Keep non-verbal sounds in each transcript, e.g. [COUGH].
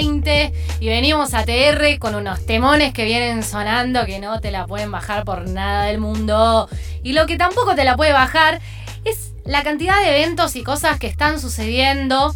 pasaron de las 20 y venimos a TR con unos temones que vienen sonando que no te la pueden bajar por nada del mundo. Y lo que tampoco te la puede bajar es la cantidad de eventos y cosas que están sucediendo.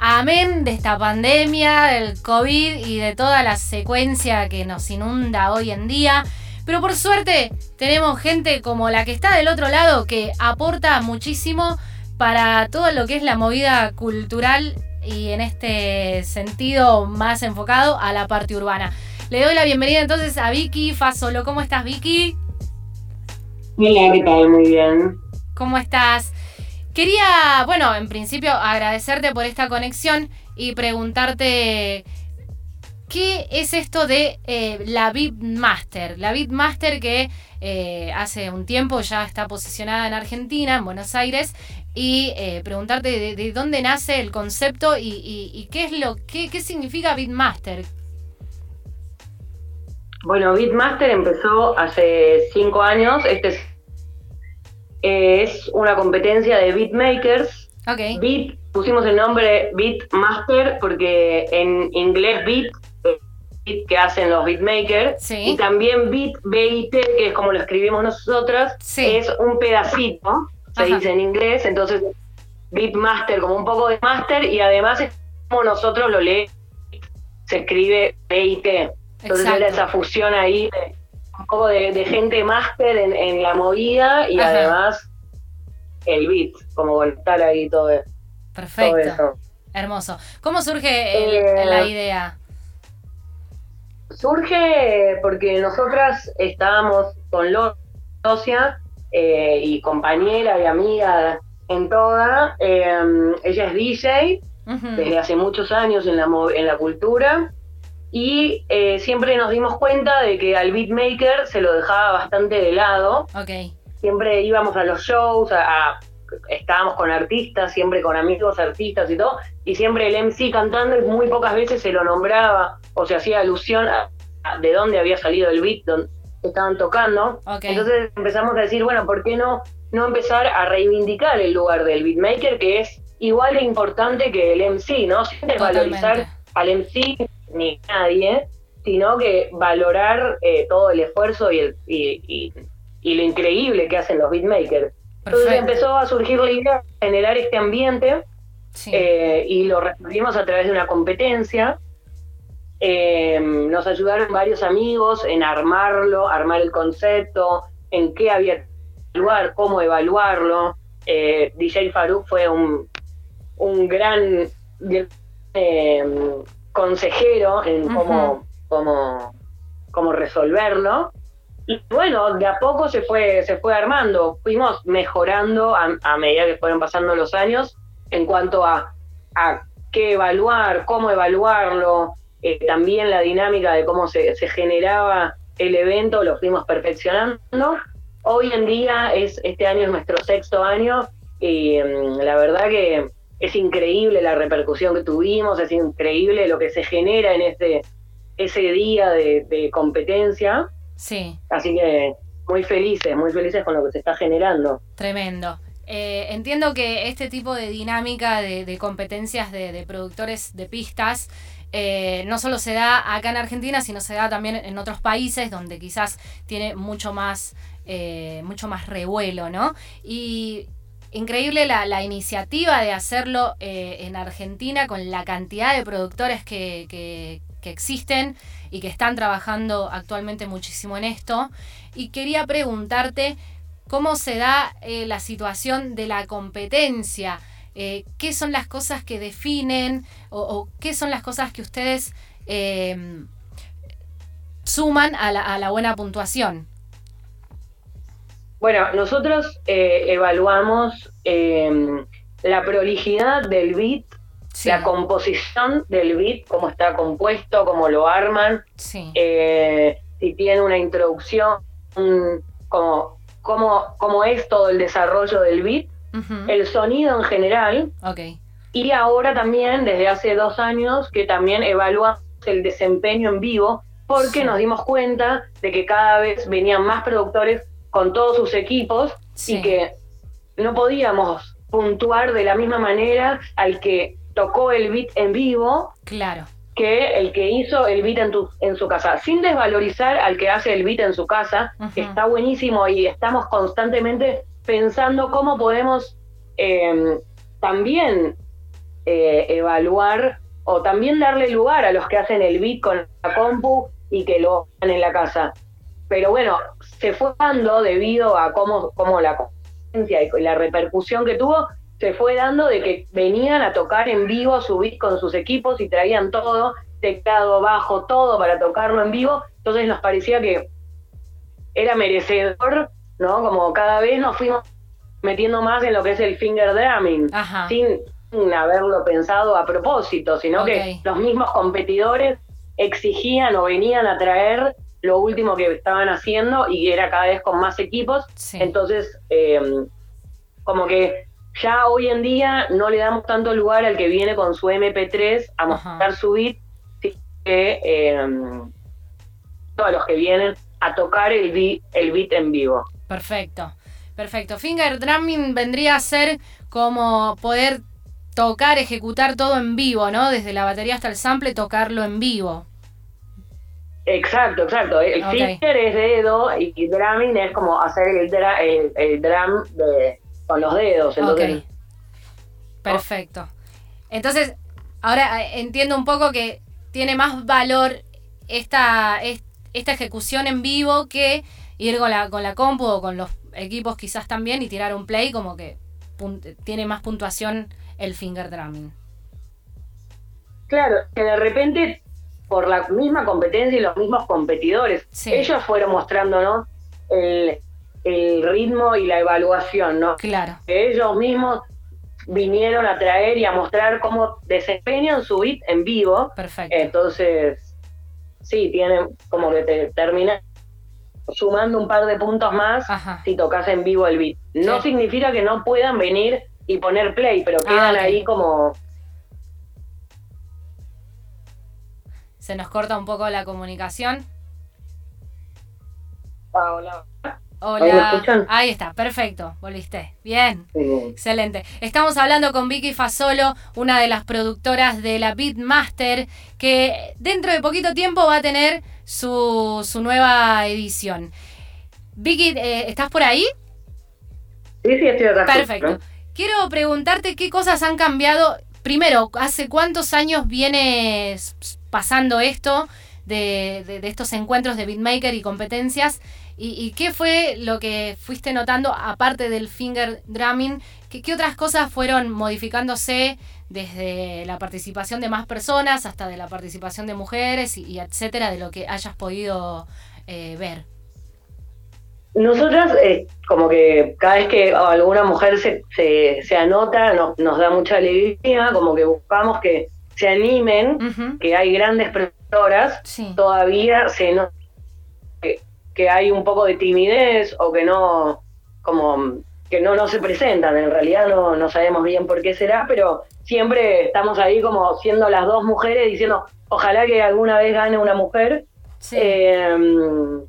Amén de esta pandemia, del COVID y de toda la secuencia que nos inunda hoy en día. Pero por suerte tenemos gente como la que está del otro lado que aporta muchísimo para todo lo que es la movida cultural y en este sentido más enfocado a la parte urbana. Le doy la bienvenida entonces a Vicky Fasolo. ¿Cómo estás, Vicky? Hola, ¿qué tal? Muy bien. ¿Cómo estás? Quería, bueno, en principio agradecerte por esta conexión y preguntarte ¿Qué es esto de eh, la Beatmaster? La Beatmaster que eh, hace un tiempo ya está posicionada en Argentina, en Buenos Aires, y eh, preguntarte de, dónde nace el concepto y, qué es lo qué, qué significa Beatmaster. Bueno, Beatmaster empezó hace cinco años. Este es, es una competencia de beatmakers. Okay. Beat, pusimos el nombre Beatmaster porque en inglés beat que hacen los beatmakers y también beat BIT que es como lo escribimos nosotros es un pedacito se dice en inglés entonces beatmaster como un poco de master y además es como nosotros lo leemos se escribe BIT entonces era esa fusión ahí de, un poco de, gente máster en, la movida y además el beat como estar ahí todo, perfecto. hermoso. Cómo surge eh, la idea Surge porque nosotras estábamos con Locia eh, y compañera y amiga en toda. Em, ella es DJ desde hace muchos años en la, en la cultura y eh, siempre nos dimos cuenta de que al beatmaker se lo dejaba bastante de lado. Siempre íbamos a los shows, a estábamos con artistas, siempre con amigos artistas y todo, y siempre el MC cantando y muy pocas veces se lo nombraba o se hacía alusión a, de dónde había salido el beat estaban tocando. Entonces empezamos a decir, bueno, ¿por qué no, no empezar a reivindicar el lugar del beatmaker que es igual de importante que el MC, ¿no? Sin desvalorizar al MC ni nadie, sino que valorar eh, todo el esfuerzo y, el, y, y lo increíble que hacen los beatmakers. Entonces empezó a surgir la idea de generar este ambiente eh, y lo resolvimos a través de una competencia. Eh, nos ayudaron varios amigos en armarlo, armar el concepto, en qué había que evaluar, cómo evaluarlo. Eh, DJ Farouk fue un, un gran consejero en cómo, cómo, cómo resolverlo. Y bueno, de a poco se fue, se fue armando, fuimos mejorando a, medida que fueron pasando los años en cuanto a, a qué evaluar, cómo evaluarlo, eh, también la dinámica de cómo se, se, generaba el evento, lo fuimos perfeccionando. Hoy en día es este año es nuestro sexto año y mm, la verdad que es increíble la repercusión que tuvimos, es increíble lo que se genera en este ese día de, de competencia. Sí. Así que muy felices, muy felices con lo que se está generando. Tremendo. Eh, entiendo que este tipo de dinámica de, competencias de, productores de pistas eh, no solo se da acá en Argentina, sino se da también en otros países donde quizás tiene mucho más, eh, mucho más revuelo, ¿no? Y increíble la, iniciativa de hacerlo en Argentina con la cantidad de productores que, existen y que están trabajando actualmente muchísimo en esto. Y quería preguntarte cómo se da eh, la situación de la competencia. Eh, ¿Qué son las cosas que definen o, qué son las cosas que ustedes em, suman a la, buena puntuación? Bueno, nosotros eh, evaluamos em, la prolijidad del beat la composición del beat, cómo está compuesto, cómo lo arman, si tiene una introducción, como cómo, es todo el desarrollo del beat, el sonido en general, y ahora también, desde hace dos años, que también evaluamos el desempeño en vivo, porque nos dimos cuenta de que cada vez venían más productores con todos sus equipos y que no podíamos puntuar de la misma manera al que tocó el beat en vivo. Claro. Que el que hizo el beat en, tu, en su casa, sin desvalorizar al que hace el beat en su casa, está buenísimo y estamos constantemente pensando cómo podemos em, también eh, evaluar o también darle lugar a los que hacen el beat con la compu y que lo hagan en la casa. Pero bueno, se fue dando debido a cómo, cómo la competencia y la repercusión que tuvo, se fue dando de que venían a tocar en vivo su beat con sus equipos y traían todo, teclado, bajo, todo para tocarlo en vivo. Entonces nos parecía que era merecedor, ¿no? Como cada vez nos fuimos metiendo más en lo que es el finger drumming, sin, haberlo pensado a propósito, sino que los mismos competidores exigían o venían a traer lo último que estaban haciendo y era cada vez con más equipos. Entonces, eh, como que ya hoy en día no le damos tanto lugar al que viene con su MP3 a mostrar su beat, sino que eh, todos los que vienen a tocar el beat, el beat en vivo. Perfecto, perfecto. Finger drumming vendría a ser como poder tocar, ejecutar todo en vivo, ¿no? Desde la batería hasta el sample, tocarlo en vivo. Exacto, exacto. El finger es dedo y drumming es como hacer el, el drum de con los dedos. Entonces, Perfecto. Entonces, ahora eh, entiendo un poco que tiene más valor esta, esta ejecución en vivo que ir con la, con la compu o con los equipos quizás también y tirar un play como que tiene más puntuación el finger drumming. Claro, que de repente por la misma competencia y los mismos competidores, ellos fueron mostrándonos el, el ritmo y la evaluación, ¿no? Claro. ellos mismos vinieron a traer y a mostrar cómo desempeñan su beat en vivo. Perfecto. Entonces, sí, tienen como que te termina sumando un par de puntos más si tocas en vivo el beat. No significa que no puedan venir y poner play, pero ah, quedan ahí como... Se nos corta un poco la comunicación. Ah, hola. Hola. ¿Ahí, está, perfecto, volviste. Bien, excelente. Estamos hablando con Vicky Fasolo, una de las productoras de la Beatmaster, que dentro de poquito tiempo va a tener su, nueva edición. Vicky, eh, ¿estás por ahí? Sí, sí, estoy acá. Perfecto. Quiero preguntarte qué cosas han cambiado. Primero, ¿hace cuántos años viene pasando esto de, de estos encuentros de beatmaker y competencias? ¿Y, qué fue lo que fuiste notando, aparte del finger drumming? ¿Qué, otras cosas fueron modificándose desde la participación de más personas hasta de la participación de mujeres y, etcétera, de lo que hayas podido eh, ver? Nosotras, eh, como que cada vez que alguna mujer se, se, anota, nos da mucha alegría, como que buscamos que se animen, que hay grandes profesoras, todavía se nota que hay un poco de timidez o que no, como que no, no se presentan, en realidad no, no sabemos bien por qué será, pero siempre estamos ahí como siendo las dos mujeres diciendo, ojalá que alguna vez gane una mujer. Em,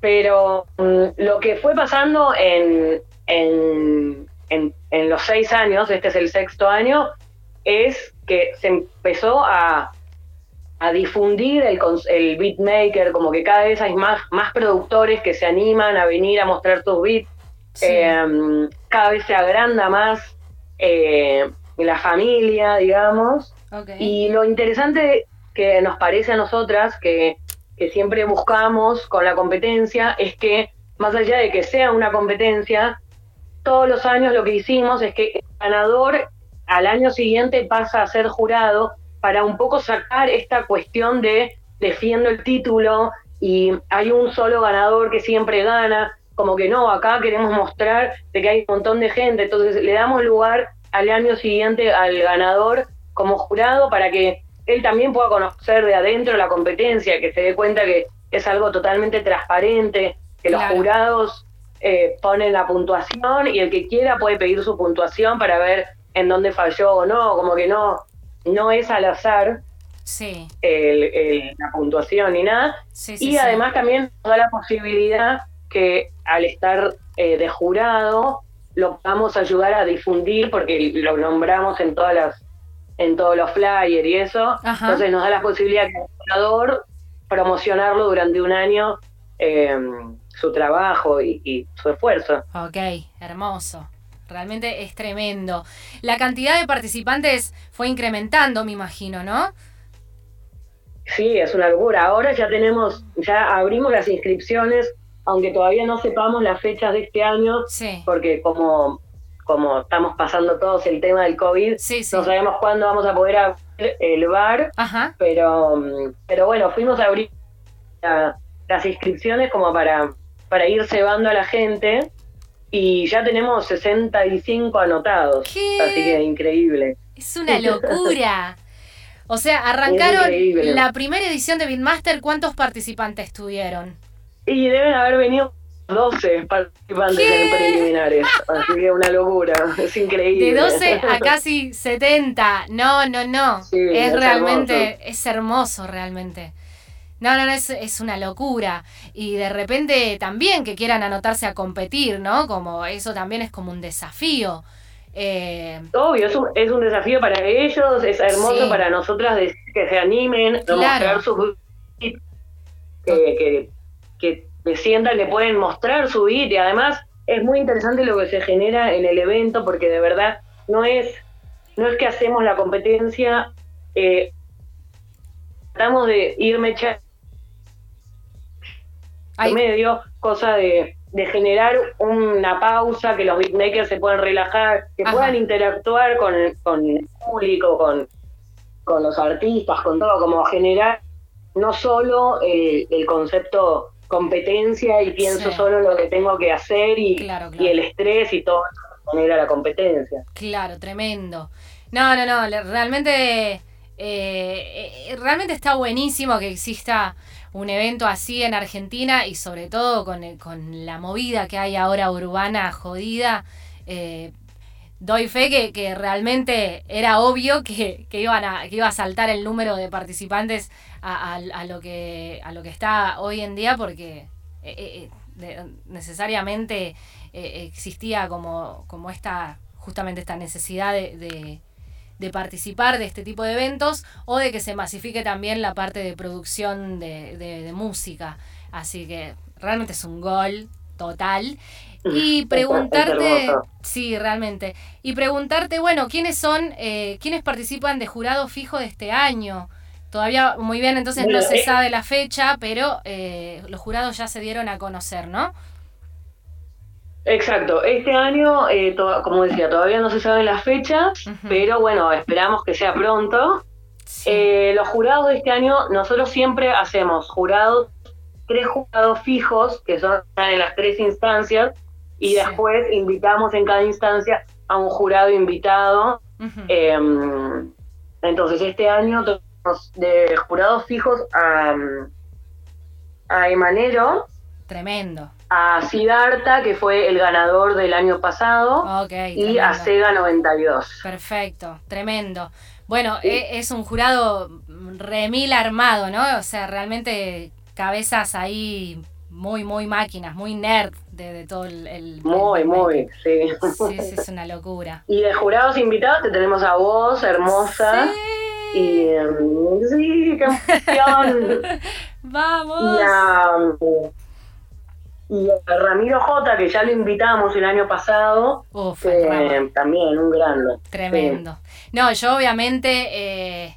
pero mm, lo que fue pasando en, en, en, los seis años, este es el sexto año, es que se empezó a, a difundir el, el beatmaker, como que cada vez hay más, más productores que se animan a venir a mostrar tus beats, em, cada vez se agranda más eh, la familia, digamos. Y lo interesante que nos parece a nosotras, que, que siempre buscamos con la competencia, es que más allá de que sea una competencia, todos los años lo que hicimos es que el ganador al año siguiente pasa a ser jurado para un poco sacar esta cuestión de defiendo el título y hay un solo ganador que siempre gana, como que no, acá queremos mostrar de que hay un montón de gente, entonces le damos lugar al año siguiente al ganador como jurado para que él también pueda conocer de adentro la competencia, que se dé cuenta que es algo totalmente transparente, que los jurados eh, ponen la puntuación y el que quiera puede pedir su puntuación para ver en dónde falló o no, como que no, no es al azar sí. la puntuación ni nada. y además también nos da la posibilidad que al estar eh, de jurado lo vamos a ayudar a difundir porque lo nombramos en todas las en todos los flyers y eso. Entonces nos da la posibilidad que el creador promocionarlo durante un año eh, su trabajo y, su esfuerzo. Ok, hermoso. Realmente es tremendo. La cantidad de participantes fue incrementando, me imagino, ¿no? Sí, es una locura. Ahora ya tenemos, ya abrimos las inscripciones, aunque todavía no sepamos las fechas de este año, porque como como estamos pasando todos el tema del COVID, no sabemos cuándo vamos a poder abrir el bar, pero pero bueno, fuimos a abrir las inscripciones como para, para ir cebando a la gente y ya tenemos 65 anotados, así que increíble. Es una locura. O sea, [LAUGHS] arrancaron la primera edición de Beatmaster, ¿cuántos participantes tuvieron? Y deben haber venido 12 participantes en preliminares, así que una locura, es increíble. De 12 a [LAUGHS] casi 70, no, no, no, es, realmente, es hermoso realmente. No, no, no, es, es, una locura. Y de repente también que quieran anotarse a competir, ¿no? Como eso también es como un desafío. Eh, Obvio, es un, es un desafío para ellos, es hermoso para nosotras que se animen, a mostrar sus que, que, que se sientan que pueden mostrar su beat y además es muy interesante lo que se genera en el evento porque de verdad no es no es que hacemos la competencia eh, tratamos de irme echando medio cosa de, de, generar una pausa que los beatmakers se puedan relajar que puedan interactuar con el, con el público con, con los artistas con todo como generar no solo el, el concepto competencia y pienso solo lo que tengo que hacer y, y el estrés y todo poner a la competencia. Claro, tremendo. No, no, no, realmente, eh, eh, realmente está buenísimo que exista un evento así en Argentina y sobre todo con, con la movida que hay ahora urbana jodida. Eh, doy fe que, realmente era obvio que, iban a, que iba a saltar el número de participantes a, lo, que, a lo que está hoy en día porque eh, eh, necesariamente eh, existía como, como esta, justamente esta necesidad de, participar de este tipo de eventos o de que se masifique también la parte de producción de, de música. Así que realmente es un gol total. Y preguntarte, sí, realmente, y preguntarte, bueno, ¿quiénes son, eh, quiénes participan de jurado fijo de este año? Todavía muy bien, entonces no se eh, sabe la fecha, pero eh, los jurados ya se dieron a conocer, ¿no? Exacto, este año, como decía, todavía no se saben las fechas, pero bueno, esperamos que sea pronto. los jurados de este año, nosotros siempre hacemos jurados, tres jurados fijos, que son en las tres instancias, y después invitamos en cada instancia a un jurado invitado. Em, entonces este año tenemos de jurados fijos a, a Emanero. Tremendo. A Siddhartha, que fue el ganador del año pasado. y a Sega 92. Perfecto, tremendo. Bueno, e, es un jurado remil armado, ¿no? O sea, realmente cabezas ahí muy, muy máquinas, muy nerd de, todo el, Muy, muy, sí. Sí, sí, es una locura. [LAUGHS] Y de jurados invitados te tenemos a vos, hermosa. Sí. Y em, sí, qué emoción. [LAUGHS] Vamos. Y a, Ramiro J, que ya lo invitamos el año pasado. Uf, también, un gran. Tremendo. No, yo obviamente... Eh,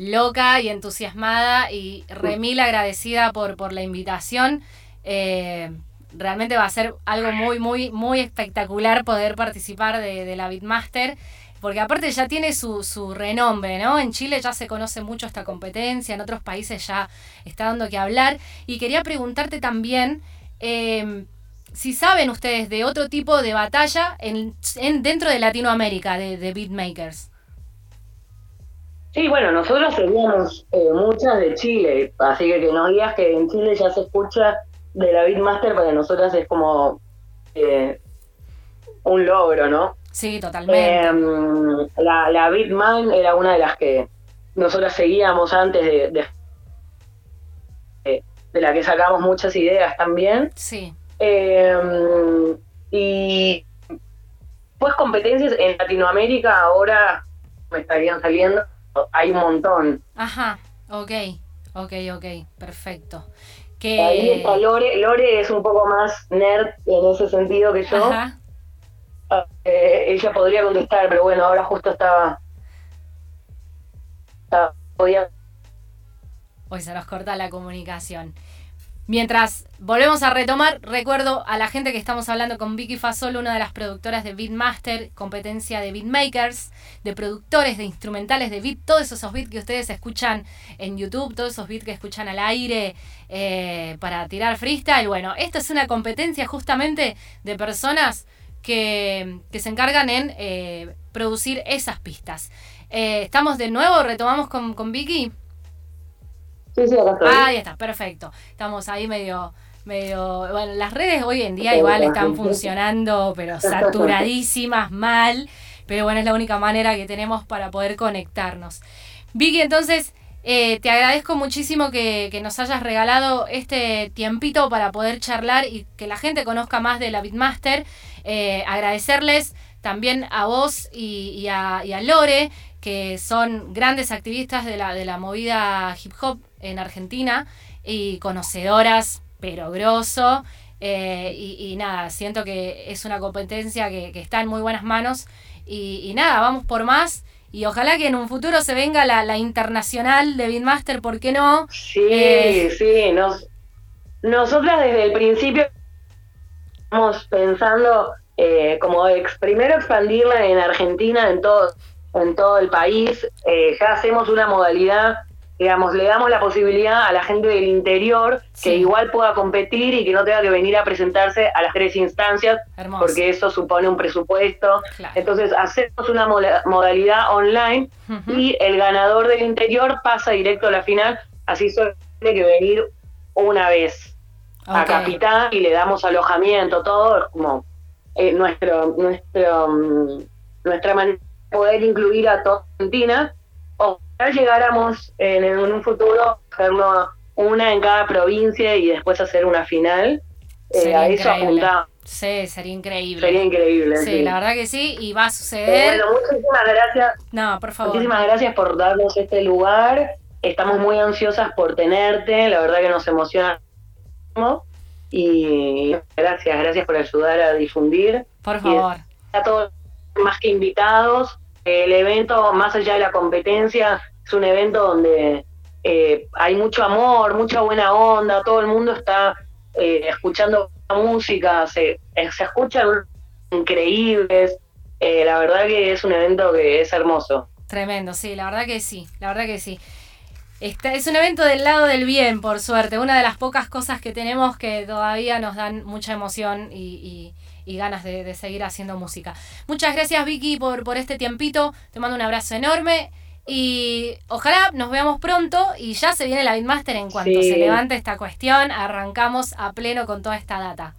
loca y entusiasmada y remil agradecida por, por la invitación. Eh, realmente va a ser algo muy, muy, muy espectacular poder participar de, la Beatmaster. Porque aparte ya tiene su, su, renombre, ¿no? En Chile ya se conoce mucho esta competencia, en otros países ya está dando que hablar. Y quería preguntarte también em, si saben ustedes de otro tipo de batalla en, dentro de Latinoamérica, de, de beatmakers. Sí, bueno, nosotros seguimos eh, muchas de Chile, así que que nos digas que en Chile ya se escucha de la Beatmaster para nosotras es como eh, un logro, ¿no? Sí, totalmente. Em, la, la Beatman era una de las que nosotras seguíamos antes de, de, la que sacamos muchas ideas también. Sí. Em, y pues competencias en Latinoamérica ahora me estarían saliendo, hay un montón. Ajá, ok, ok, ok, perfecto. Que... Ahí está Lore, Lore es un poco más nerd en ese sentido que yo. Ajá. Eh, ella podría contestar, pero bueno, ahora justo estaba... estaba podía... Hoy se nos corta la comunicación. Mientras volvemos a retomar, recuerdo a la gente que estamos hablando con Vicky Fasol, una de las productoras de Beatmaster, competencia de beatmakers, de productores, de instrumentales de beat, todos esos beats que ustedes escuchan en YouTube, todos esos beats que escuchan al aire eh, para tirar freestyle. Bueno, esto es una competencia justamente de personas que, se encargan en eh, producir esas pistas. Eh, ¿Estamos de nuevo? ¿Retomamos con, con Vicky? Sí, sí, acá estoy. Ah, ahí está, perfecto. Estamos ahí medio, medio, bueno, las redes hoy en día igual están funcionando, pero [LAUGHS] saturadísimas, mal, pero bueno, es la única manera que tenemos para poder conectarnos. Vicky, entonces, eh, te agradezco muchísimo que, nos hayas regalado este tiempito para poder charlar y que la gente conozca más de la Bitmaster. Eh, agradecerles también a vos y, a, y, a, Lore, que son grandes activistas de la, de la movida hip hop en Argentina y conocedoras, pero grosso. Eh, y, nada, siento que es una competencia que, está en muy buenas manos. Y, nada, vamos por más. Y ojalá que en un futuro se venga la, internacional de Beatmaster, ¿por qué no? Sí, eh, sí. Nos, nosotras desde el principio estamos pensando eh, como primero expandirla en Argentina, en todo, en todo el país. ya hacemos una modalidad digamos, le damos la posibilidad a la gente del interior que igual pueda competir y que no tenga que venir a presentarse a las tres instancias, porque eso supone un presupuesto. Entonces, hacemos una modalidad online y el ganador del interior pasa directo a la final, así solo tiene que venir una vez a Capital y le damos alojamiento, todo, es como eh, nuestro, nuestro, mm, nuestra manera de poder incluir a toda Argentina ojalá llegáramos en, un futuro hacerlo una en cada provincia y después hacer una final. Eh, a eso apuntamos. Sí, sería increíble. Sería increíble. Sí, la verdad que sí, y va a suceder. bueno, muchísimas gracias. No, por favor. Muchísimas gracias por darnos este lugar. Estamos muy ansiosas por tenerte, la verdad que nos emociona. Y gracias, gracias por ayudar a difundir. Por favor. a todos más que invitados. El evento, más allá de la competencia, es un evento donde eh, hay mucho amor, mucha buena onda, todo el mundo está eh, escuchando música, se, eh, se escuchan increíbles. la verdad que es un evento que es hermoso. Tremendo, sí, la verdad que sí, la verdad que sí. Este, es un evento del lado del bien, por suerte. Una de las pocas cosas que tenemos que todavía nos dan mucha emoción y, ganas de, seguir haciendo música. Muchas gracias Vicky por, por este tiempito. Te mando un abrazo enorme. Y ojalá nos veamos pronto y ya se viene la Bitmaster en cuanto se levante esta cuestión. Arrancamos a pleno con toda esta data.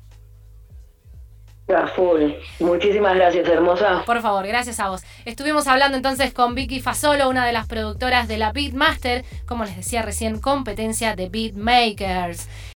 Full. Muchísimas gracias, hermosa. Por favor, gracias a vos. Estuvimos hablando entonces con Vicky Fasolo, una de las productoras de la Beatmaster, como les decía recién, competencia de Beatmakers.